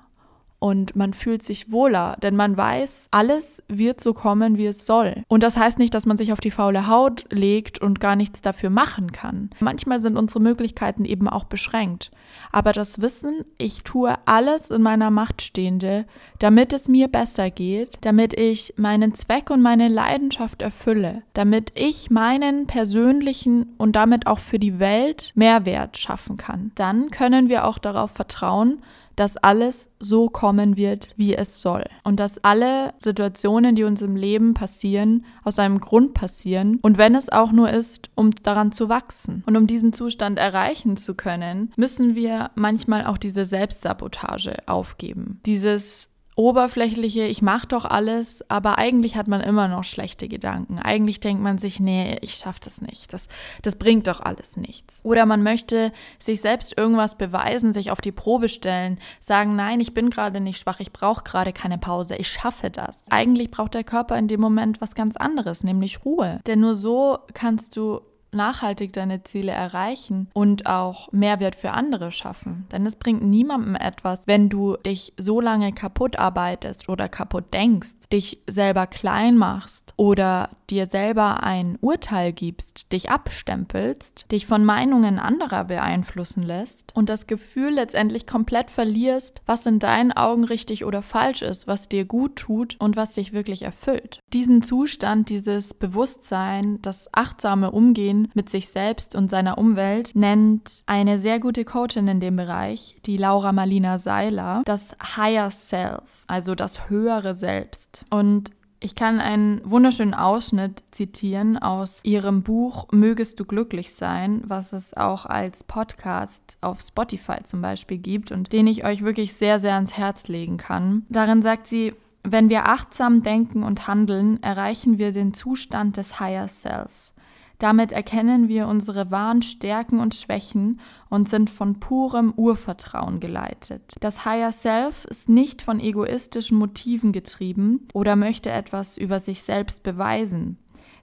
Speaker 1: und man fühlt sich wohler, denn man weiß, alles wird so kommen, wie es soll. Und das heißt nicht, dass man sich auf die faule Haut legt und gar nichts dafür machen kann. Manchmal sind unsere Möglichkeiten eben auch beschränkt. Aber das Wissen, ich tue alles in meiner Macht Stehende, damit es mir besser geht, damit ich meinen Zweck und meine Leidenschaft erfülle, damit ich meinen persönlichen und damit auch für die Welt Mehrwert schaffen kann, dann können wir auch darauf vertrauen, dass alles so kommen wird, wie es soll. Und dass alle Situationen, die uns im Leben passieren, aus einem Grund passieren. Und wenn es auch nur ist, um daran zu wachsen. Und um diesen Zustand erreichen zu können, müssen wir manchmal auch diese Selbstsabotage aufgeben. Dieses oberflächliche, ich mache doch alles, aber eigentlich hat man immer noch schlechte Gedanken. Eigentlich denkt man sich, nee, ich schaffe das nicht. Das, das bringt doch alles nichts. Oder man möchte sich selbst irgendwas beweisen, sich auf die Probe stellen, sagen, nein, ich bin gerade nicht schwach, ich brauche gerade keine Pause, ich schaffe das. Eigentlich braucht der Körper in dem Moment was ganz anderes, nämlich Ruhe. Denn nur so kannst du nachhaltig deine Ziele erreichen und auch Mehrwert für andere schaffen. Denn es bringt niemandem etwas, wenn du dich so lange kaputt arbeitest oder kaputt denkst, dich selber klein machst oder dir selber ein Urteil gibst, dich abstempelst, dich von Meinungen anderer beeinflussen lässt und das Gefühl letztendlich komplett verlierst, was in deinen Augen richtig oder falsch ist, was dir gut tut und was dich wirklich erfüllt. Diesen Zustand, dieses Bewusstsein, das achtsame Umgehen mit sich selbst und seiner Umwelt nennt eine sehr gute Coachin in dem Bereich, die Laura Marlina Seiler, das Higher Self, also das höhere Selbst. Und ich kann einen wunderschönen Ausschnitt zitieren aus ihrem Buch Mögest du glücklich sein, was es auch als Podcast auf Spotify zum Beispiel gibt und den ich euch wirklich sehr, sehr ans Herz legen kann. Darin sagt sie, wenn wir achtsam denken und handeln, erreichen wir den Zustand des Higher Self. Damit erkennen wir unsere wahren Stärken und Schwächen und sind von purem Urvertrauen geleitet. Das Higher Self ist nicht von egoistischen Motiven getrieben oder möchte etwas über sich selbst beweisen.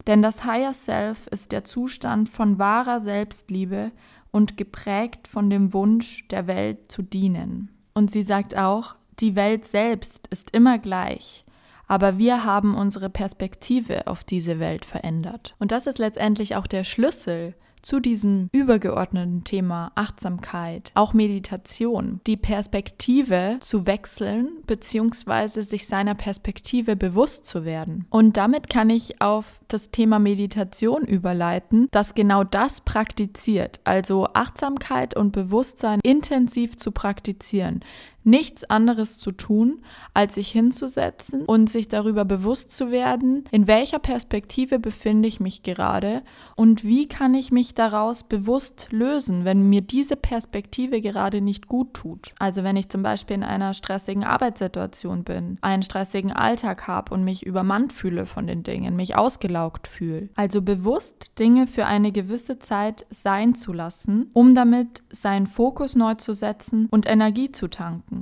Speaker 1: Denn das Higher Self ist der Zustand von wahrer Selbstliebe und geprägt von dem Wunsch, der Welt zu dienen. Und sie sagt auch, die Welt selbst ist immer gleich aber wir haben unsere Perspektive auf diese Welt verändert. Und das ist letztendlich auch der Schlüssel zu diesem übergeordneten Thema Achtsamkeit, auch Meditation, die Perspektive zu wechseln bzw. sich seiner Perspektive bewusst zu werden. Und damit kann ich auf das Thema Meditation überleiten, das genau das praktiziert, also Achtsamkeit und Bewusstsein intensiv zu praktizieren. Nichts anderes zu tun, als sich hinzusetzen und sich darüber bewusst zu werden, in welcher Perspektive befinde ich mich gerade und wie kann ich mich daraus bewusst lösen, wenn mir diese Perspektive gerade nicht gut tut. Also wenn ich zum Beispiel in einer stressigen Arbeitssituation bin, einen stressigen Alltag habe und mich übermannt fühle von den Dingen, mich ausgelaugt fühle. Also bewusst Dinge für eine gewisse Zeit sein zu lassen, um damit seinen Fokus neu zu setzen und Energie zu tanken.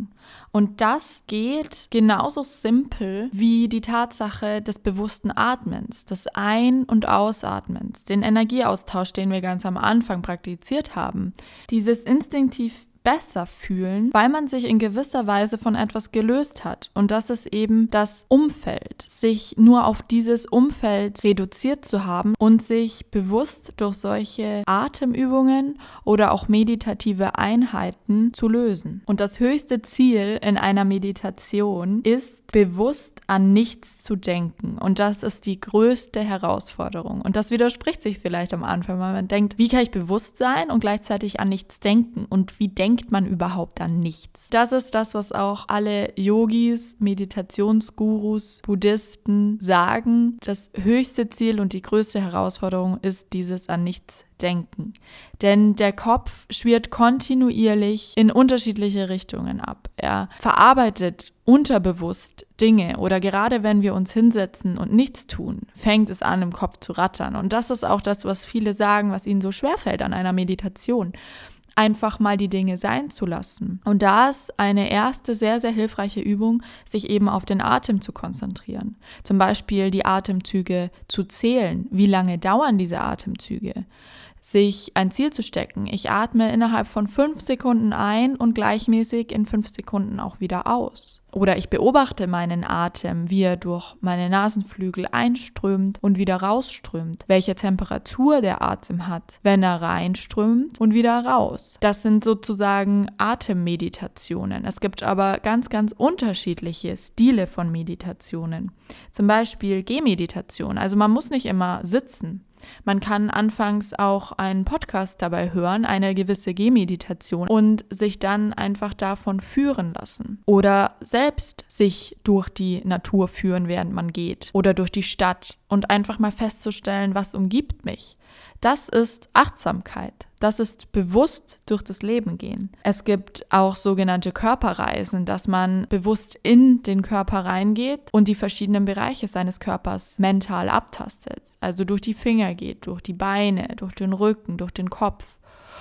Speaker 1: Und das geht genauso simpel wie die Tatsache des bewussten Atmens, des Ein- und Ausatmens, den Energieaustausch, den wir ganz am Anfang praktiziert haben. Dieses instinktiv besser fühlen, weil man sich in gewisser Weise von etwas gelöst hat. Und das ist eben das Umfeld. Sich nur auf dieses Umfeld reduziert zu haben und sich bewusst durch solche Atemübungen oder auch meditative Einheiten zu lösen. Und das höchste Ziel in einer Meditation ist, bewusst an nichts zu denken. Und das ist die größte Herausforderung. Und das widerspricht sich vielleicht am Anfang, weil man denkt, wie kann ich bewusst sein und gleichzeitig an nichts denken? Und wie denkt denkt man überhaupt an nichts. Das ist das, was auch alle Yogis, Meditationsgurus, Buddhisten sagen. Das höchste Ziel und die größte Herausforderung ist dieses an nichts denken. Denn der Kopf schwirrt kontinuierlich in unterschiedliche Richtungen ab. Er verarbeitet unterbewusst Dinge oder gerade wenn wir uns hinsetzen und nichts tun, fängt es an im Kopf zu rattern. Und das ist auch das, was viele sagen, was ihnen so schwer fällt an einer Meditation einfach mal die Dinge sein zu lassen. Und da ist eine erste sehr, sehr hilfreiche Übung, sich eben auf den Atem zu konzentrieren. Zum Beispiel die Atemzüge zu zählen. Wie lange dauern diese Atemzüge? sich ein Ziel zu stecken. Ich atme innerhalb von fünf Sekunden ein und gleichmäßig in fünf Sekunden auch wieder aus. Oder ich beobachte meinen Atem, wie er durch meine Nasenflügel einströmt und wieder rausströmt, welche Temperatur der Atem hat, wenn er reinströmt und wieder raus. Das sind sozusagen Atemmeditationen. Es gibt aber ganz, ganz unterschiedliche Stile von Meditationen. Zum Beispiel Gehmeditation. Also man muss nicht immer sitzen. Man kann anfangs auch einen Podcast dabei hören, eine gewisse Gehmeditation und sich dann einfach davon führen lassen. Oder selbst sich durch die Natur führen, während man geht. Oder durch die Stadt und einfach mal festzustellen, was umgibt mich. Das ist Achtsamkeit. Das ist bewusst durch das Leben gehen. Es gibt auch sogenannte Körperreisen, dass man bewusst in den Körper reingeht und die verschiedenen Bereiche seines Körpers mental abtastet. Also durch die Finger geht, durch die Beine, durch den Rücken, durch den Kopf.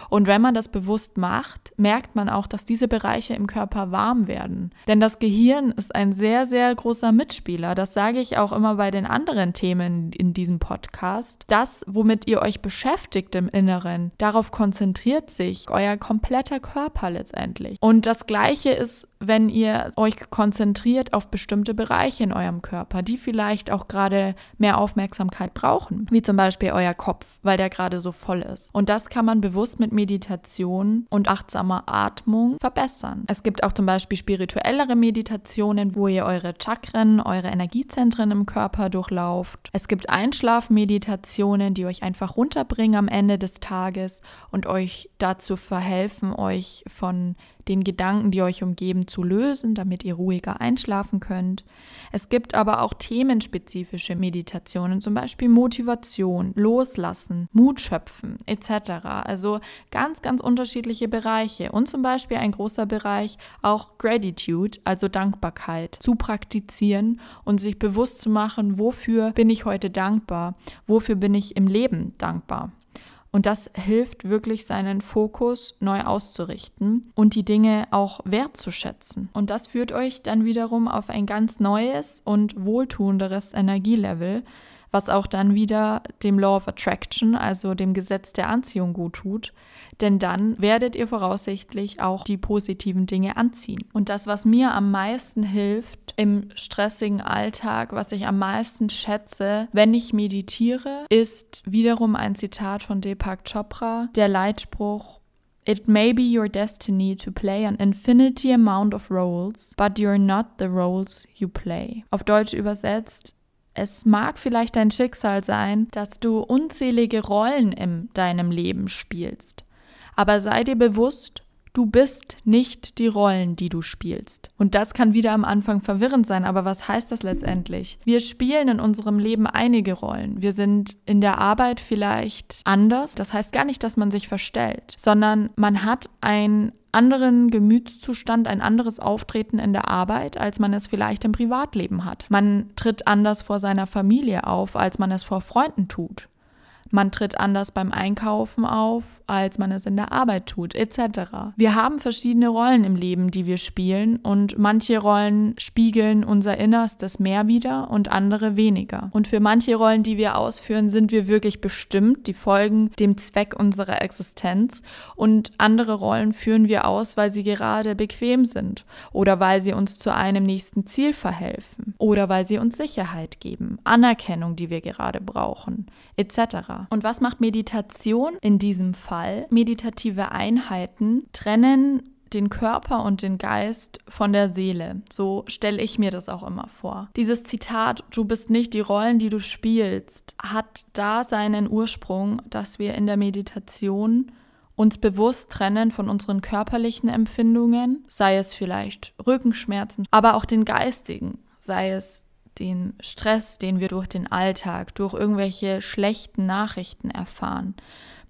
Speaker 1: Und wenn man das bewusst macht, merkt man auch, dass diese Bereiche im Körper warm werden. Denn das Gehirn ist ein sehr, sehr großer Mitspieler. Das sage ich auch immer bei den anderen Themen in diesem Podcast. Das, womit ihr euch beschäftigt im Inneren, darauf konzentriert sich euer kompletter Körper letztendlich. Und das Gleiche ist, wenn ihr euch konzentriert auf bestimmte Bereiche in eurem Körper, die vielleicht auch gerade mehr Aufmerksamkeit brauchen, wie zum Beispiel euer Kopf, weil der gerade so voll ist. Und das kann man bewusst mit Meditation und achtsamer Atmung verbessern. Es gibt auch zum Beispiel spirituellere Meditationen, wo ihr eure Chakren, eure Energiezentren im Körper durchlauft. Es gibt Einschlafmeditationen, die euch einfach runterbringen am Ende des Tages und euch dazu verhelfen, euch von den Gedanken, die euch umgeben, zu lösen, damit ihr ruhiger einschlafen könnt. Es gibt aber auch themenspezifische Meditationen, zum Beispiel Motivation, Loslassen, Mut schöpfen etc. Also ganz, ganz unterschiedliche Bereiche und zum Beispiel ein großer Bereich auch Gratitude, also Dankbarkeit, zu praktizieren und sich bewusst zu machen, wofür bin ich heute dankbar, wofür bin ich im Leben dankbar. Und das hilft wirklich, seinen Fokus neu auszurichten und die Dinge auch wertzuschätzen. Und das führt euch dann wiederum auf ein ganz neues und wohltuenderes Energielevel, was auch dann wieder dem Law of Attraction, also dem Gesetz der Anziehung gut tut, denn dann werdet ihr voraussichtlich auch die positiven Dinge anziehen. Und das, was mir am meisten hilft im stressigen Alltag, was ich am meisten schätze, wenn ich meditiere, ist wiederum ein Zitat von Deepak Chopra, der Leitspruch It may be your destiny to play an infinity amount of roles, but you're not the roles you play. Auf Deutsch übersetzt, es mag vielleicht dein Schicksal sein, dass du unzählige Rollen in deinem Leben spielst. Aber sei dir bewusst, Du bist nicht die Rollen, die du spielst. Und das kann wieder am Anfang verwirrend sein, aber was heißt das letztendlich? Wir spielen in unserem Leben einige Rollen. Wir sind in der Arbeit vielleicht anders. Das heißt gar nicht, dass man sich verstellt, sondern man hat ein anderen Gemütszustand, ein anderes Auftreten in der Arbeit, als man es vielleicht im Privatleben hat. Man tritt anders vor seiner Familie auf, als man es vor Freunden tut. Man tritt anders beim Einkaufen auf, als man es in der Arbeit tut, etc. Wir haben verschiedene Rollen im Leben, die wir spielen und manche Rollen spiegeln unser Innerstes mehr wieder und andere weniger. Und für manche Rollen, die wir ausführen, sind wir wirklich bestimmt, die folgen dem Zweck unserer Existenz und andere Rollen führen wir aus, weil sie gerade bequem sind oder weil sie uns zu einem nächsten Ziel verhelfen oder weil sie uns Sicherheit geben, Anerkennung, die wir gerade brauchen, etc. Und was macht Meditation in diesem Fall? Meditative Einheiten trennen den Körper und den Geist von der Seele. So stelle ich mir das auch immer vor. Dieses Zitat, du bist nicht die Rollen, die du spielst, hat da seinen Ursprung, dass wir in der Meditation uns bewusst trennen von unseren körperlichen Empfindungen, sei es vielleicht Rückenschmerzen, aber auch den geistigen, sei es den Stress, den wir durch den Alltag, durch irgendwelche schlechten Nachrichten erfahren,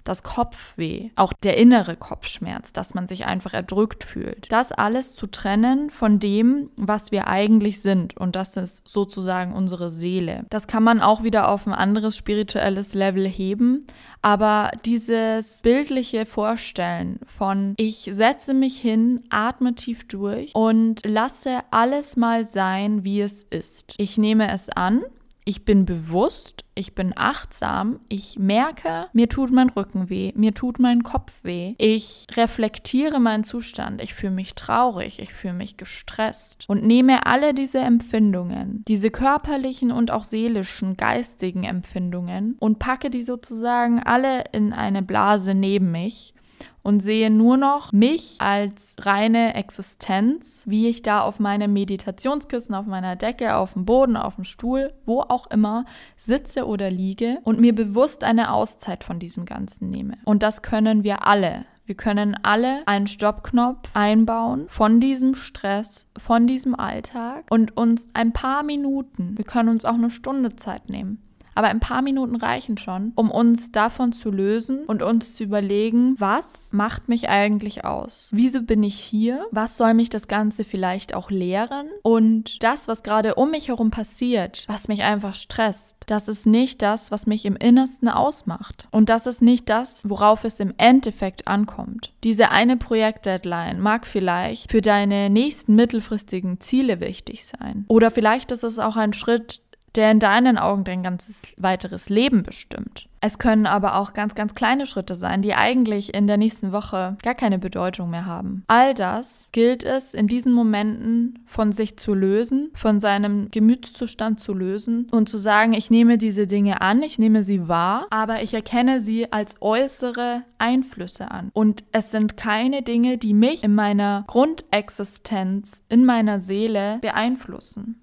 Speaker 1: das Kopfweh, auch der innere Kopfschmerz, dass man sich einfach erdrückt fühlt. Das alles zu trennen von dem, was wir eigentlich sind. Und das ist sozusagen unsere Seele. Das kann man auch wieder auf ein anderes spirituelles Level heben. Aber dieses bildliche Vorstellen von ich setze mich hin, atme tief durch und lasse alles mal sein, wie es ist. Ich nehme es an ich bin bewusst, ich bin achtsam, ich merke, mir tut mein Rücken weh, mir tut mein Kopf weh. Ich reflektiere meinen Zustand, ich fühle mich traurig, ich fühle mich gestresst und nehme alle diese Empfindungen, diese körperlichen und auch seelischen, geistigen Empfindungen und packe die sozusagen alle in eine Blase neben mich und sehe nur noch mich als reine Existenz, wie ich da auf meinem Meditationskissen, auf meiner Decke, auf dem Boden, auf dem Stuhl, wo auch immer sitze oder liege und mir bewusst eine Auszeit von diesem Ganzen nehme. Und das können wir alle. Wir können alle einen Stoppknopf einbauen von diesem Stress, von diesem Alltag und uns ein paar Minuten, wir können uns auch eine Stunde Zeit nehmen, aber ein paar Minuten reichen schon, um uns davon zu lösen und uns zu überlegen, was macht mich eigentlich aus? Wieso bin ich hier? Was soll mich das Ganze vielleicht auch lehren? Und das, was gerade um mich herum passiert, was mich einfach stresst, das ist nicht das, was mich im Innersten ausmacht. Und das ist nicht das, worauf es im Endeffekt ankommt. Diese eine Projektdeadline mag vielleicht für deine nächsten mittelfristigen Ziele wichtig sein. Oder vielleicht ist es auch ein Schritt, der in deinen Augen dein ganzes weiteres Leben bestimmt. Es können aber auch ganz, ganz kleine Schritte sein, die eigentlich in der nächsten Woche gar keine Bedeutung mehr haben. All das gilt es in diesen Momenten von sich zu lösen, von seinem Gemütszustand zu lösen und zu sagen, ich nehme diese Dinge an, ich nehme sie wahr, aber ich erkenne sie als äußere Einflüsse an. Und es sind keine Dinge, die mich in meiner Grundexistenz, in meiner Seele beeinflussen.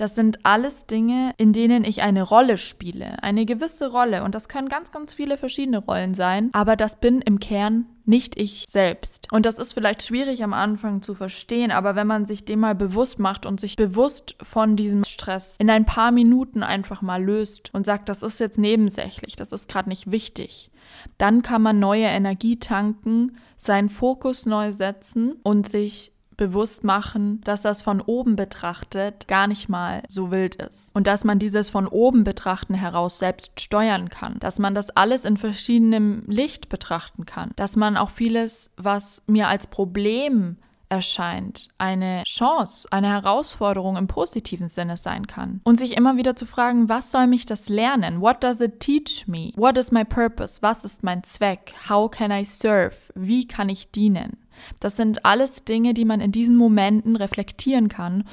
Speaker 1: Das sind alles Dinge, in denen ich eine Rolle spiele, eine gewisse Rolle. Und das können ganz, ganz viele verschiedene Rollen sein. Aber das bin im Kern nicht ich selbst. Und das ist vielleicht schwierig am Anfang zu verstehen, aber wenn man sich dem mal bewusst macht und sich bewusst von diesem Stress in ein paar Minuten einfach mal löst und sagt, das ist jetzt nebensächlich, das ist gerade nicht wichtig, dann kann man neue Energie tanken, seinen Fokus neu setzen und sich bewusst machen, dass das von oben betrachtet gar nicht mal so wild ist. Und dass man dieses von oben betrachten heraus selbst steuern kann. Dass man das alles in verschiedenem Licht betrachten kann. Dass man auch vieles, was mir als Problem erscheint, eine Chance, eine Herausforderung im positiven Sinne sein kann. Und sich immer wieder zu fragen, was soll mich das lernen? What does it teach me? What is my purpose? Was ist mein Zweck? How can I serve? Wie kann ich dienen? Das sind alles Dinge, die man in diesen Momenten reflektieren kann,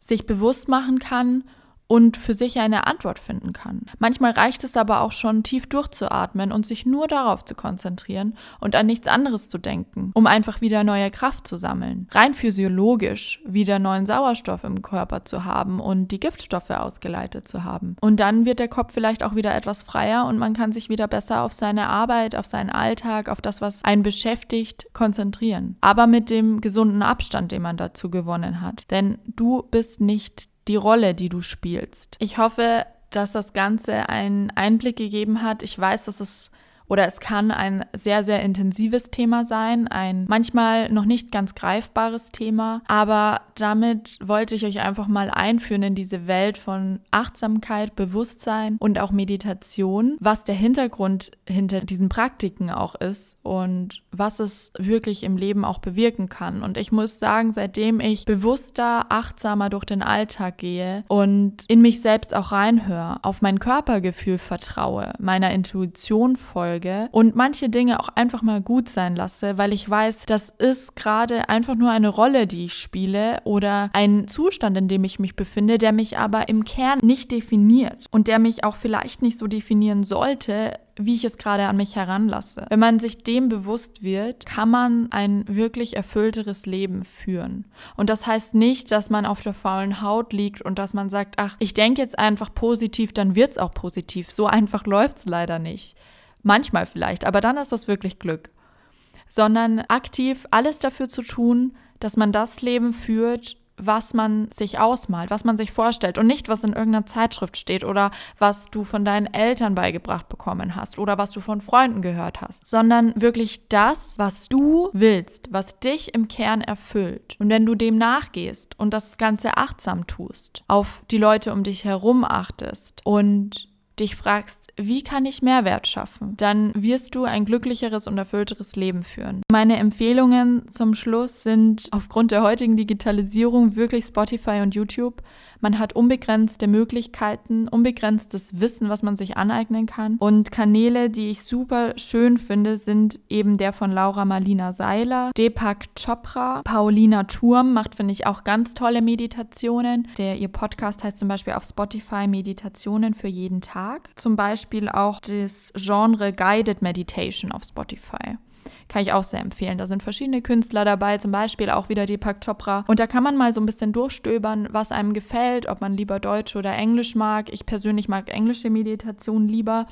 Speaker 1: sich bewusst machen kann und für sich eine Antwort finden kann. Manchmal reicht es aber auch schon, tief durchzuatmen und sich nur darauf zu konzentrieren und an nichts anderes zu denken, um einfach wieder neue Kraft zu sammeln. Rein physiologisch wieder neuen Sauerstoff im Körper zu haben und die Giftstoffe ausgeleitet zu haben. Und dann wird der Kopf vielleicht auch wieder etwas freier und man kann sich wieder besser auf seine Arbeit, auf seinen Alltag, auf das, was einen beschäftigt, konzentrieren. Aber mit dem gesunden Abstand, den man dazu gewonnen hat. Denn du bist nicht die Rolle, die du spielst. Ich hoffe, dass das Ganze einen Einblick gegeben hat. Ich weiß, dass es oder es kann ein sehr, sehr intensives Thema sein, ein manchmal noch nicht ganz greifbares Thema. Aber damit wollte ich euch einfach mal einführen in diese Welt von Achtsamkeit, Bewusstsein und auch Meditation, was der Hintergrund hinter diesen Praktiken auch ist und was es wirklich im Leben auch bewirken kann. Und ich muss sagen, seitdem ich bewusster, achtsamer durch den Alltag gehe und in mich selbst auch reinhöre, auf mein Körpergefühl vertraue, meiner Intuition folge, folge und manche Dinge auch einfach mal gut sein lasse, weil ich weiß, das ist gerade einfach nur eine Rolle, die ich spiele oder ein Zustand, in dem ich mich befinde, der mich aber im Kern nicht definiert und der mich auch vielleicht nicht so definieren sollte, wie ich es gerade an mich heranlasse. Wenn man sich dem bewusst wird, kann man ein wirklich erfüllteres Leben führen. Und das heißt nicht, dass man auf der faulen Haut liegt und dass man sagt, ach, ich denke jetzt einfach positiv, dann wird es auch positiv. So einfach läuft es leider nicht. Manchmal vielleicht, aber dann ist das wirklich Glück. Sondern aktiv alles dafür zu tun, dass man das Leben führt, was man sich ausmalt, was man sich vorstellt und nicht, was in irgendeiner Zeitschrift steht oder was du von deinen Eltern beigebracht bekommen hast oder was du von Freunden gehört hast, sondern wirklich das, was du willst, was dich im Kern erfüllt. Und wenn du dem nachgehst und das Ganze achtsam tust, auf die Leute um dich herum achtest und dich fragst, wie kann ich Mehrwert schaffen, dann wirst du ein glücklicheres und erfüllteres Leben führen. Meine Empfehlungen zum Schluss sind aufgrund der heutigen Digitalisierung wirklich Spotify und YouTube. Man hat unbegrenzte Möglichkeiten, unbegrenztes Wissen, was man sich aneignen kann. Und Kanäle, die ich super schön finde, sind eben der von Laura Marlina Seiler, Deepak Chopra, Paulina Turm macht, finde ich, auch ganz tolle Meditationen. Der, ihr Podcast heißt zum Beispiel auf Spotify Meditationen für jeden Tag. Zum Beispiel auch das Genre Guided Meditation auf Spotify. Kann ich auch sehr empfehlen. Da sind verschiedene Künstler dabei, zum Beispiel auch wieder Deepak Chopra. Und da kann man mal so ein bisschen durchstöbern, was einem gefällt, ob man lieber Deutsch oder Englisch mag. Ich persönlich mag englische Meditation lieber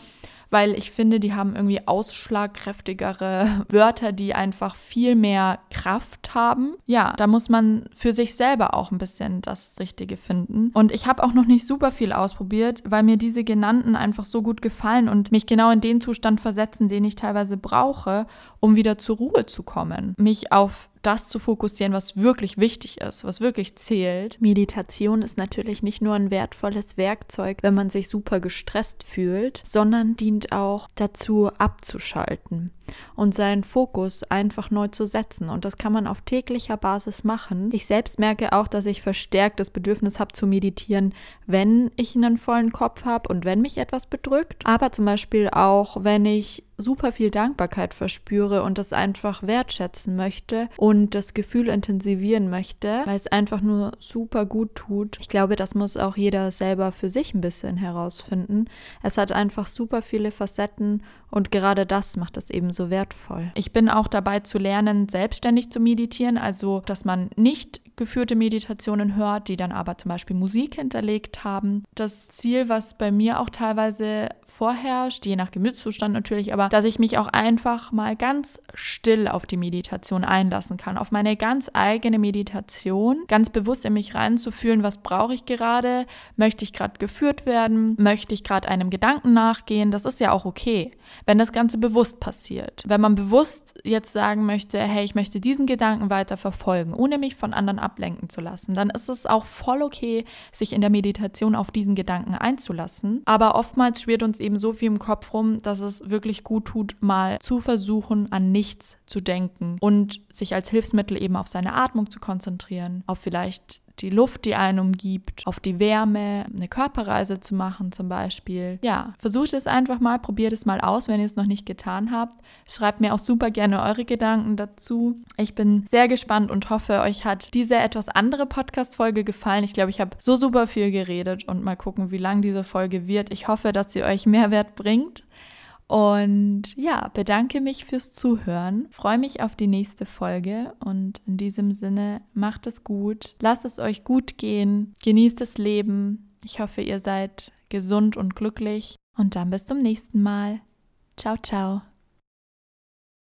Speaker 1: weil ich finde, die haben irgendwie ausschlagkräftigere Wörter, die einfach viel mehr Kraft haben. Ja, da muss man für sich selber auch ein bisschen das Richtige finden. Und ich habe auch noch nicht super viel ausprobiert, weil mir diese genannten einfach so gut gefallen und mich genau in den Zustand versetzen, den ich teilweise brauche, um wieder zur Ruhe zu kommen. Mich auf das zu fokussieren, was wirklich wichtig ist, was wirklich zählt. Meditation ist natürlich nicht nur ein wertvolles Werkzeug, wenn man sich super gestresst fühlt, sondern dient auch dazu abzuschalten und seinen Fokus einfach neu zu setzen. Und das kann man auf täglicher Basis machen. Ich selbst merke auch, dass ich verstärkt das Bedürfnis habe zu meditieren, wenn ich einen vollen Kopf habe und wenn mich etwas bedrückt. Aber zum Beispiel auch, wenn ich super viel Dankbarkeit verspüre und das einfach wertschätzen möchte und das Gefühl intensivieren möchte, weil es einfach nur super gut tut. Ich glaube, das muss auch jeder selber für sich ein bisschen herausfinden. Es hat einfach super viele Facetten und gerade das macht es eben so wertvoll. Ich bin auch dabei zu lernen, selbstständig zu meditieren, also dass man nicht geführte Meditationen hört, die dann aber zum Beispiel Musik hinterlegt haben. Das Ziel, was bei mir auch teilweise vorherrscht, je nach Gemütszustand natürlich, aber dass ich mich auch einfach mal ganz still auf die Meditation einlassen kann, auf meine ganz eigene Meditation, ganz bewusst in mich reinzufühlen, was brauche ich gerade, möchte ich gerade geführt werden, möchte ich gerade einem Gedanken nachgehen, das ist ja auch okay, wenn das Ganze bewusst passiert. Wenn man bewusst jetzt sagen möchte, hey, ich möchte diesen Gedanken weiter verfolgen, ohne mich von anderen ablenken zu lassen, dann ist es auch voll okay, sich in der Meditation auf diesen Gedanken einzulassen. Aber oftmals schwirrt uns eben so viel im Kopf rum, dass es wirklich gut tut, mal zu versuchen, an nichts zu denken und sich als Hilfsmittel eben auf seine Atmung zu konzentrieren, auf vielleicht die Luft, die einen umgibt, auf die Wärme, eine Körperreise zu machen zum Beispiel. Ja, versucht es einfach mal, probiert es mal aus, wenn ihr es noch nicht getan habt. Schreibt mir auch super gerne eure Gedanken dazu. Ich bin sehr gespannt und hoffe, euch hat diese etwas andere Podcast-Folge gefallen. Ich glaube, ich habe so super viel geredet und mal gucken, wie lang diese Folge wird. Ich hoffe, dass sie euch Mehrwert bringt. Und ja, bedanke mich fürs Zuhören, freue mich auf die nächste Folge und in diesem Sinne macht es gut, lasst es euch gut gehen, genießt das Leben. Ich hoffe, ihr seid gesund und glücklich und dann bis zum nächsten Mal. Ciao, ciao.